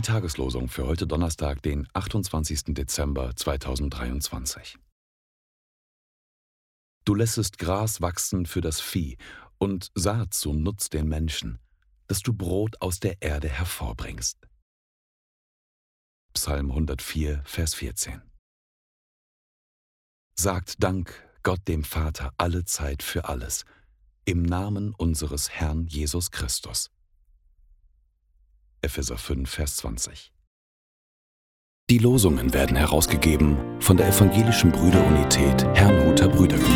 Tageslosung für heute Donnerstag, den 28. Dezember 2023. Du lässest Gras wachsen für das Vieh und Saat zum Nutz den Menschen, dass du Brot aus der Erde hervorbringst. Psalm 104, Vers 14. Sagt Dank Gott dem Vater alle Zeit für alles, im Namen unseres Herrn Jesus Christus. Epheser 5, Vers 20. Die Losungen werden herausgegeben von der Evangelischen Brüderunität Herrnhuter Brüdergemeine.